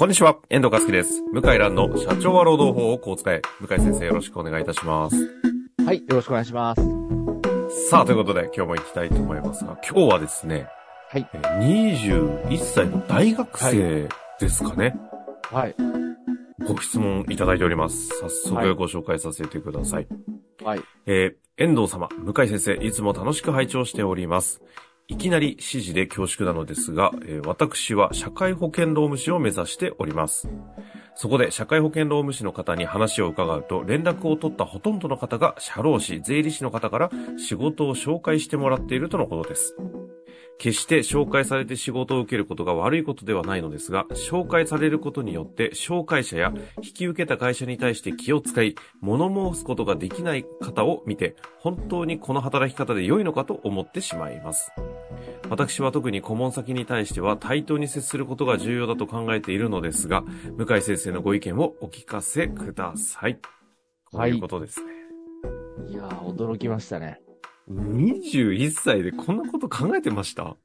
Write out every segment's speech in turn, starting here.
こんにちは、遠藤和樹です。向井蘭の社長は労働法をこう使え。向井先生よろしくお願いいたします。はい、よろしくお願いします。さあ、ということで今日も行きたいと思いますが、今日はですね、はいえー21歳の大学生ですかね。はい、ご質問いただいております。早はい速ご紹介させてください。はい、えー遠藤様、向井先生、いつも楽しく拝聴しております。いきなり指示で恐縮なのですが、えー私は社会保険労務士を目指しております。そこで社会保険労務士の方に話を伺うと、連絡を取ったほとんどの方が社労士、税理士の方から仕事を紹介してもらっているとのことです。決して紹介されて仕事を受けることが悪いことではないのですが、紹介されることによって、紹介者や引き受けた会社に対して気を使い、物申すことができない方を見て、本当にこの働き方で良いのかと思ってしまいます。私は特に顧問先に対しては対等に接することが重要だと考えているのですが、向井先生のご意見をお聞かせください。ということですね。いやー、驚きましたね。21歳でこんなこと考えてました？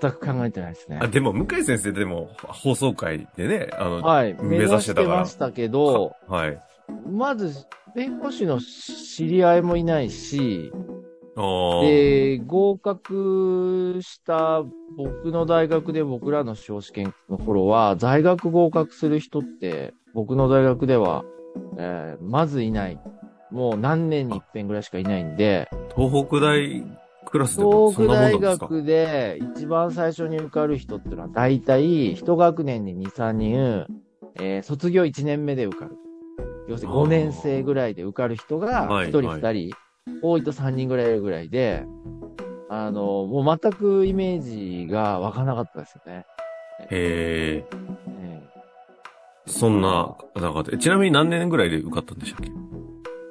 全く考えてないですねあ、。でも、向井先生でも放送会でね、あの、はい、目目指してて指したからましたけど、はい。まず、弁護士の知り合いもいないし、で、合格した僕の大学で僕らの司法試験の頃は、在学合格する人って、僕の大学では、えーまずいない。もう何年に一遍ぐらいしかいないんで、東北大クラスで東北大学で一番最初に受かる人っていうのは大体一学年に2、3人、えー卒業1年目で受かる。要するに5年生ぐらいで受かる人がはい1人はい2人、多いと3人ぐらいいるぐらいで、あの、もう全くイメージが湧かなかったですよね。へえ、えそんな中で。ちなみに何年ぐらいで受かったんでしたっけ？ーい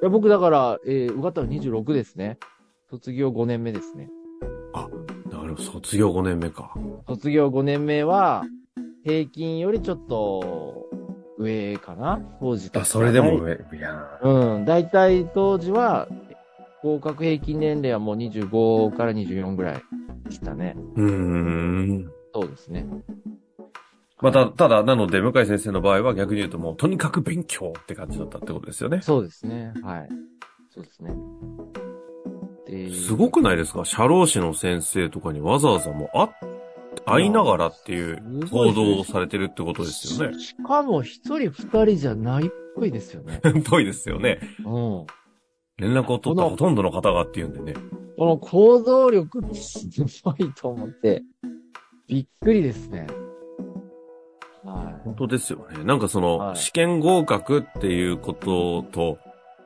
や僕だから、えー受かったの26ですね。卒業5年目ですね。なるほど、卒業5年目か。卒業5年目は、平均よりちょっと上かな？当時とあ、それでも上、いやうん。だいたい当時は、合格平均年齢はもう25から24ぐらいでしたね。ーうーん。そうですね。また、ただ、なので、向井先生の場合は逆に言うともう、とにかく勉強って感じだったってことですよね。そうですね。はい。そうですね。ですごくないですか？社労士の先生とかにわざわざもう、あ、会いながらっていう行動をされてるってことですよね。しかも一人二人じゃないっぽいですよね。ぽいですよね。うん。連絡を取ったほとんどの方がっていうんでね。この行動力ってすごいと思って、びっくりですね。は本当ですよね。なんかその、はい試験合格っていうことと、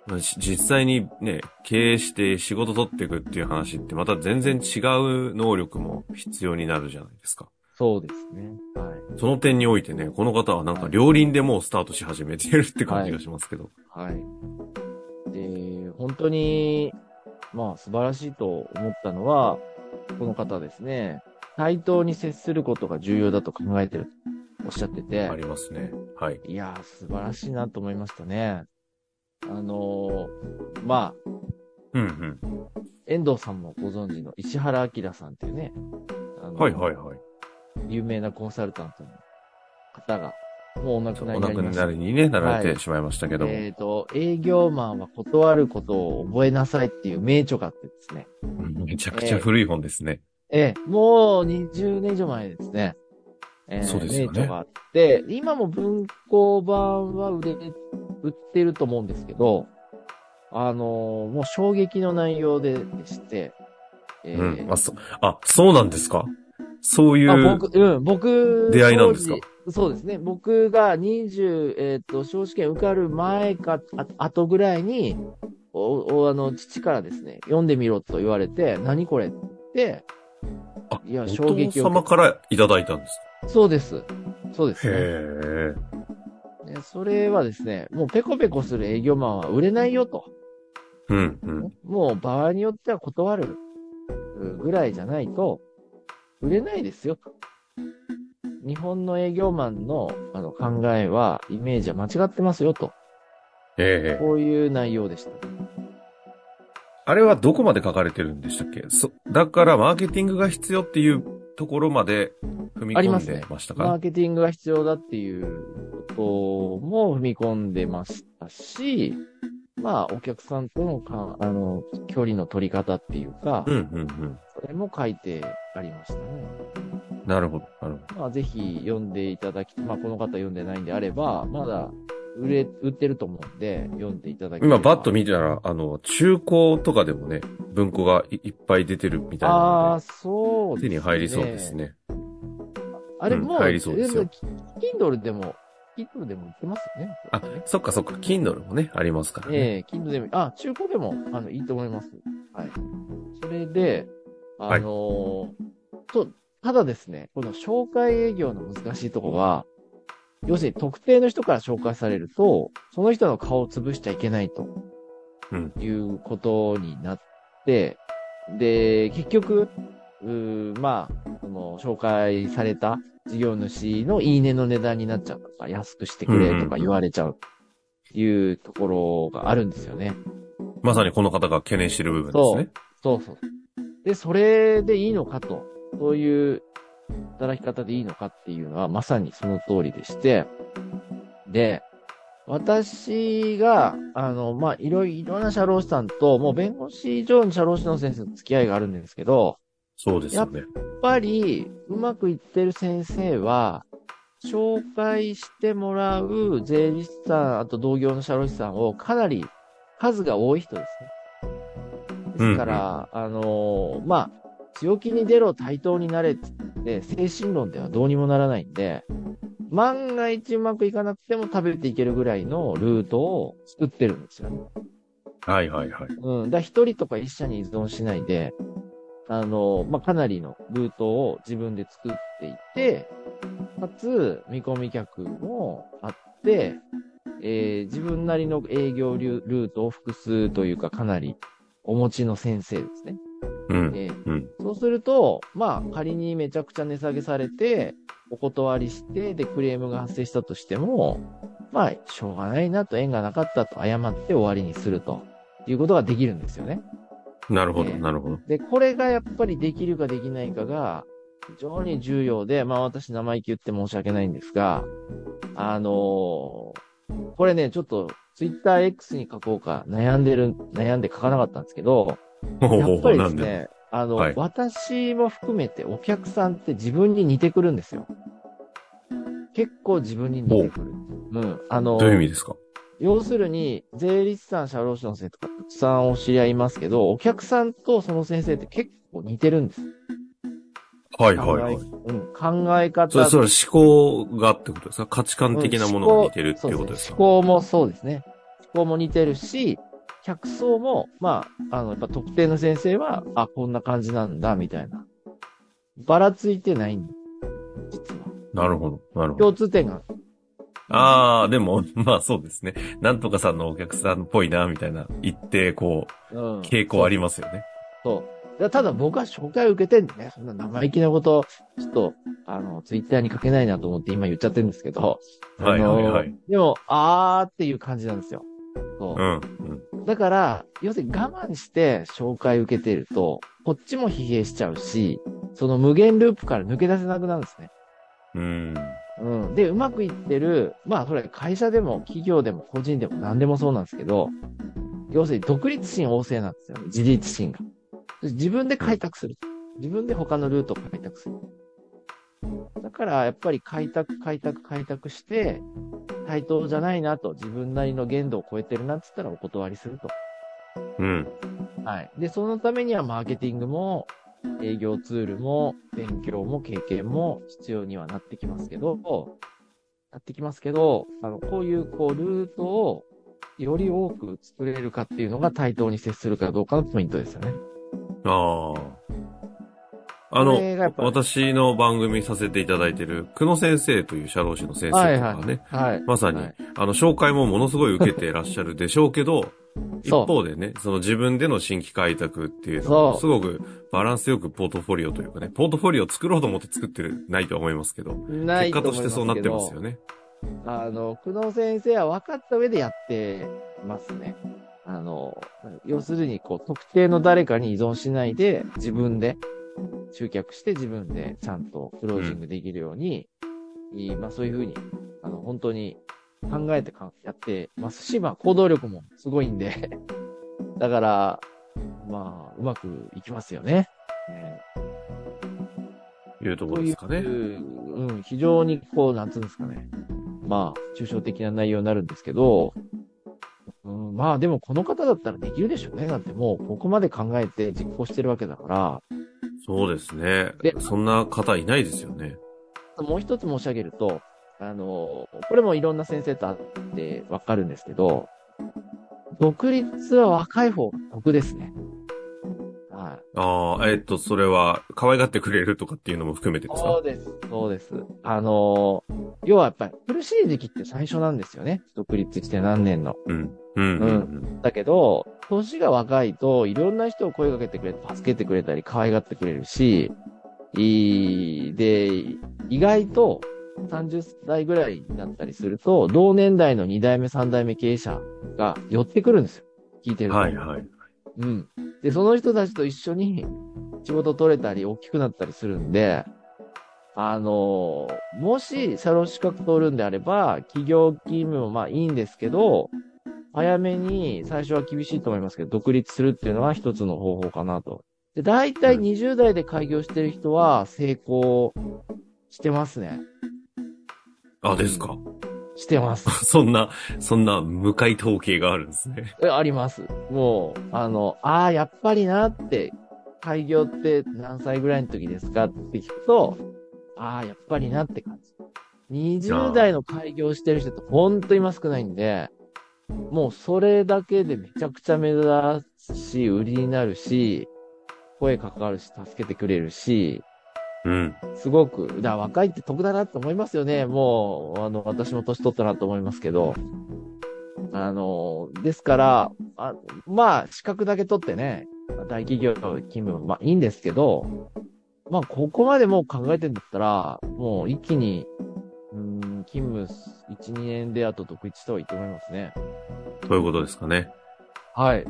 実際にね、経営して仕事取っていくっていう話ってまた全然違う能力も必要になるじゃないですか。い。そうですね。はい。その点においてね、この方はなんか両輪でもうスタートし始めてるって感じがしますけど。はい。で、本当に、まあ素晴らしいと思ったのは、この方ですね、対等に接することが重要だと考えてるとおっしゃっててあ、りますね。はい。いやー、素晴らしいなと思いましたね。あのーまあ、うんうん。遠藤さんもご存知の石原明さんっていうね、あのーはいはいはい。有名なコンサルタントの方が、もうお亡くなりお亡くになりましたなりにね、なられはいてしまいましたけども。えっ、と、営業マンは断ることを覚えなさいっていう名著があってですね。うんめちゃくちゃ古い本ですね。ええ、もう20年以上前ですね。えーそうですよね名著があって、今も文庫版は売れ、売ってると思うんですけど、あのーもう衝撃の内容ででして、えーうん。あ、そ、あ、そうなんですか？そういう。あ僕、うん、僕、出会いなんですか？そうですね。僕が20、えっ、と、司法試験受かる前か、あ後ぐらいに、お、お、あの、父からですね、読んでみろと言われて、何これってあ、いやお衝撃を父様からいただいたんですそうです。そうです、か。ね。へえ。でそれはですね、もうペコペコする営業マンは売れないよと。うん、うん。もう場合によっては断るぐらいじゃないと、売れないですよと。日本の営業マンのあの考えは、イメージは間違ってますよと。ええ。こういう内容でした。あれはどこまで書かれてるんでしたっけ？そ、だからマーケティングが必要っていうところまで踏み込んでましたか？マーケティングが必要だっていうことも踏み込んでましたし、まあ、お客さんとのか、あの、距離の取り方っていうか、うんうんうん。それも書いてありましたね。なるほど、なるほど。まあ、ぜひ読んでいただき、まあ、この方読んでないんであれば、まだ売れ、売ってると思うんで、読んでいただき今、バッと見たら、あの、中古とかでもね、文庫がいいっぱい出てるみたいあなあ、そうので、手に入りそうです。ね。あれ、うんもう、入りそうですよキンドルでも、キンドルでも売ってますよね。あ、そっかそっか、Kindle もね、ありますからね。ええ、キンドルでも、あ、中古でも、あの、いいと思います。はい。それで、あのーと、ただですね、この紹介営業の難しいところは、要するに特定の人から紹介されると、その人の顔を潰しちゃいけないと。うんいうことになって、で、結局、うーまあ、その、紹介された事業主のいいねの値段になっちゃうとか、安くしてくれとか言われちゃう、いうところがあるんですよね。まさにこの方が懸念している部分ですね。そうそう。で、それでいいのかと、そういう働き方でいいのかっていうのはまさにその通りでして、で、私が、あの、まあ、いろいろな社労士さんと、もう弁護士以上に社労士の先生と付き合いがあるんですけど、そうですよね。やっぱり、うまくいってる先生は、紹介してもらう税理士さん、あと同業の社労士さんをかなり数が多い人ですね。ですから、あのーまあ、強気に出ろ、対等になれって言って、精神論ではどうにもならないんで、万が一うまくいかなくても食べていけるぐらいのルートを作ってるんですよね。はいはいはい。うん。だから一人とか一社に依存しないで、あの、まあ、かなりのルートを自分で作っていて、かつ、見込み客もあって、えー自分なりの営業ルルートを複数というかかなりお持ちの先生ですね。うん。えーうん。そうすると、まあ、仮にめちゃくちゃ値下げされて、お断りして、で、クレームが発生したとしても、まあ、しょうがないなと、縁がなかったと謝って終わりにするということができるんですよね。なるほど、ええなるほど。で、これがやっぱりできるかできないかが、非常に重要で、まあ私生意気言って申し訳ないんですが、あのーこれね、ちょっと、ツイッター X に書こうか悩んでる、悩んで書かなかったんですけど、やっぱりで。すね、あの、はい私も含めてお客さんって自分に似てくるんですよ。結構自分に似てくる。うん。あの、どういう意味ですか？要するに、税理士さん、社労士の先生とかたくさんお知り合いいますけど、お客さんとその先生って結構似てるんです。はいはいはい。考えうん、考え方。それ、それ思考がってことですか？価値観的なものが似てるっていうことですか、思考もそうですね。思考も似てるし、客層も、まあ、あの、やっぱ特定の先生は、あ、こんな感じなんだ、みたいな。ばらついてないん実は。なるほど、なるほど。共通点が。ああ、でも、まあそうですね。なんとかさんのお客さんっぽいな、みたいな、一定、こうん。う、傾向ありますよね。そう。だただ僕は紹介を受けてんでね、そんな生意気なこと、ちょっと、あの、ツイッターに書けないなと思って今言っちゃってるんですけど。はいはいはいでも、あーっていう感じなんですよ。そうう。ん、うん。だから、要するに我慢して紹介受けてると、こっちも疲弊しちゃうし、その無限ループから抜け出せなくなるんですね。うん。うん。で、うまくいってる、まあ、それ会社でも企業でも個人でも何でもそうなんですけど、要するに独立心旺盛なんですよ。自立心が。自分で開拓する。自分で他のルートを開拓する。だから、やっぱり開拓、開拓、開拓して、対等じゃないなと、自分なりの限度を超えてるなって言ったらお断りすると。うん。はい。で、そのためにはマーケティングも、営業ツールも、勉強も経験も必要にはなってきますけど、なってきますけど、あの、こういう、こう、ルートを、より多く作れるかっていうのが対等に接するかどうかのポイントですよね。ああ。あの私の番組させていただいている、久野先生という社労士の先生とかはいね、はい。はい。まさに、はいあの、紹介もものすごい受けていらっしゃるでしょうけど、一方でね、その自分での新規開拓っていうのは、すごくバランスよくポートフォリオというかね、ポートフォリオを作ろうと思って作ってる、ないとは思いますけど、結果としてそうなってますよね。あの、久野先生は分かった上でやってますね。あの、要するに、こう、特定の誰かに依存しないで、自分で集客して自分でちゃんとクロージングできるように、いいまあそういうふうに、あの、本当に考えてかやってますし、まあ行動力もすごいんで、だから、まあ、うまくいきますよね。ねいうところですかねと。いううん、非常にこう、なんつうんですかね。まあ、抽象的な内容になるんですけど、うん、まあでもこの方だったらできるでしょうね。だってもうここまで考えて実行してるわけだから、そうですねで。そんな方いないですよね。もう一つ申し上げると、あの、これもいろんな先生と会ってわかるんですけど、独立は若い方が得ですね。はい。ああ、えっと、それは、可愛がってくれるとかっていうのも含めてですか？そうです。そうです。あの、要はやっぱり苦しい時期って最初なんですよね。独立して何年の。うん。うん。うん。だけど、年が若いと、いろんな人を声かけてくれて、助けてくれたり、可愛がってくれるし、いい、で、意外と、30代ぐらいになったりすると、同年代の2代目、3代目経営者が寄ってくるんですよ。聞いてると。はいはい。うん。で、その人たちと一緒に仕事取れたり、大きくなったりするんで、あのもし、社労資格取るんであれば、企業勤務もまあいいんですけど、早めに、最初は厳しいと思いますけど、独立するっていうのは一つの方法かなと。で、大体20代で開業してる人は成功してますね。あ、ですか？してます。そんな、そんな向かい統計があるんですね。えあります。もう、あの、ああ、やっぱりなって、開業って何歳ぐらいの時ですかって聞くと、ああ、やっぱりなって感じ。20代の開業してる人ってほんと今少ないんで、もうそれだけでめちゃくちゃ目立つし、売りになるし、声かかるし、助けてくれるし、うん。すごく、だから若いって得だなって思いますよね。もう、あの、私も年取ったなと思いますけど。あの、ですから、あまあ、資格だけ取ってね、大企業勤務、まあいいんですけど、まあ、ここまでもう考えてんだったら、もう一気に、うん、勤務1、2年であと独立した方がいいと思いますね。ということですかね。はい。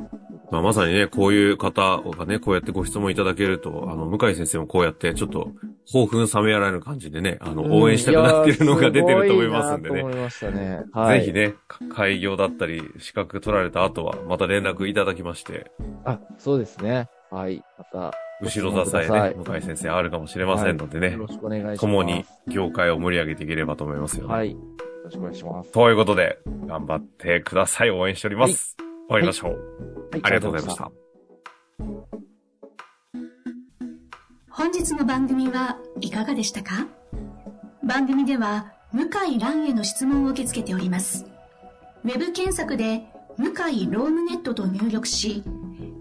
まあ、まさにね、こういう方がね、こうやってご質問いただけると、あの、向井先生もこうやって、ちょっと、興奮冷めやらぬ感じでね、あの、応援したくなってるのが出てると思いますんでね。いやーすごいなと思いましたね。はい。ぜひ。ね、か開業だったり、資格取られた後は、また連絡いただきまして、あ、そうですね。はい。また、後ろ支えね、向井先生あるかもしれませんのでねよ、ろしくお願いします。共に業界を盛り上げていければと思いますよね。はい。よろしくお願いします。ということで、頑張ってください。応援しております。終わりましょう。はいありがとうございました。本日の番組はいかがでしたか？番組では向井蘭への質問を受け付けております。ウェブ検索で向井ロームネットと入力し、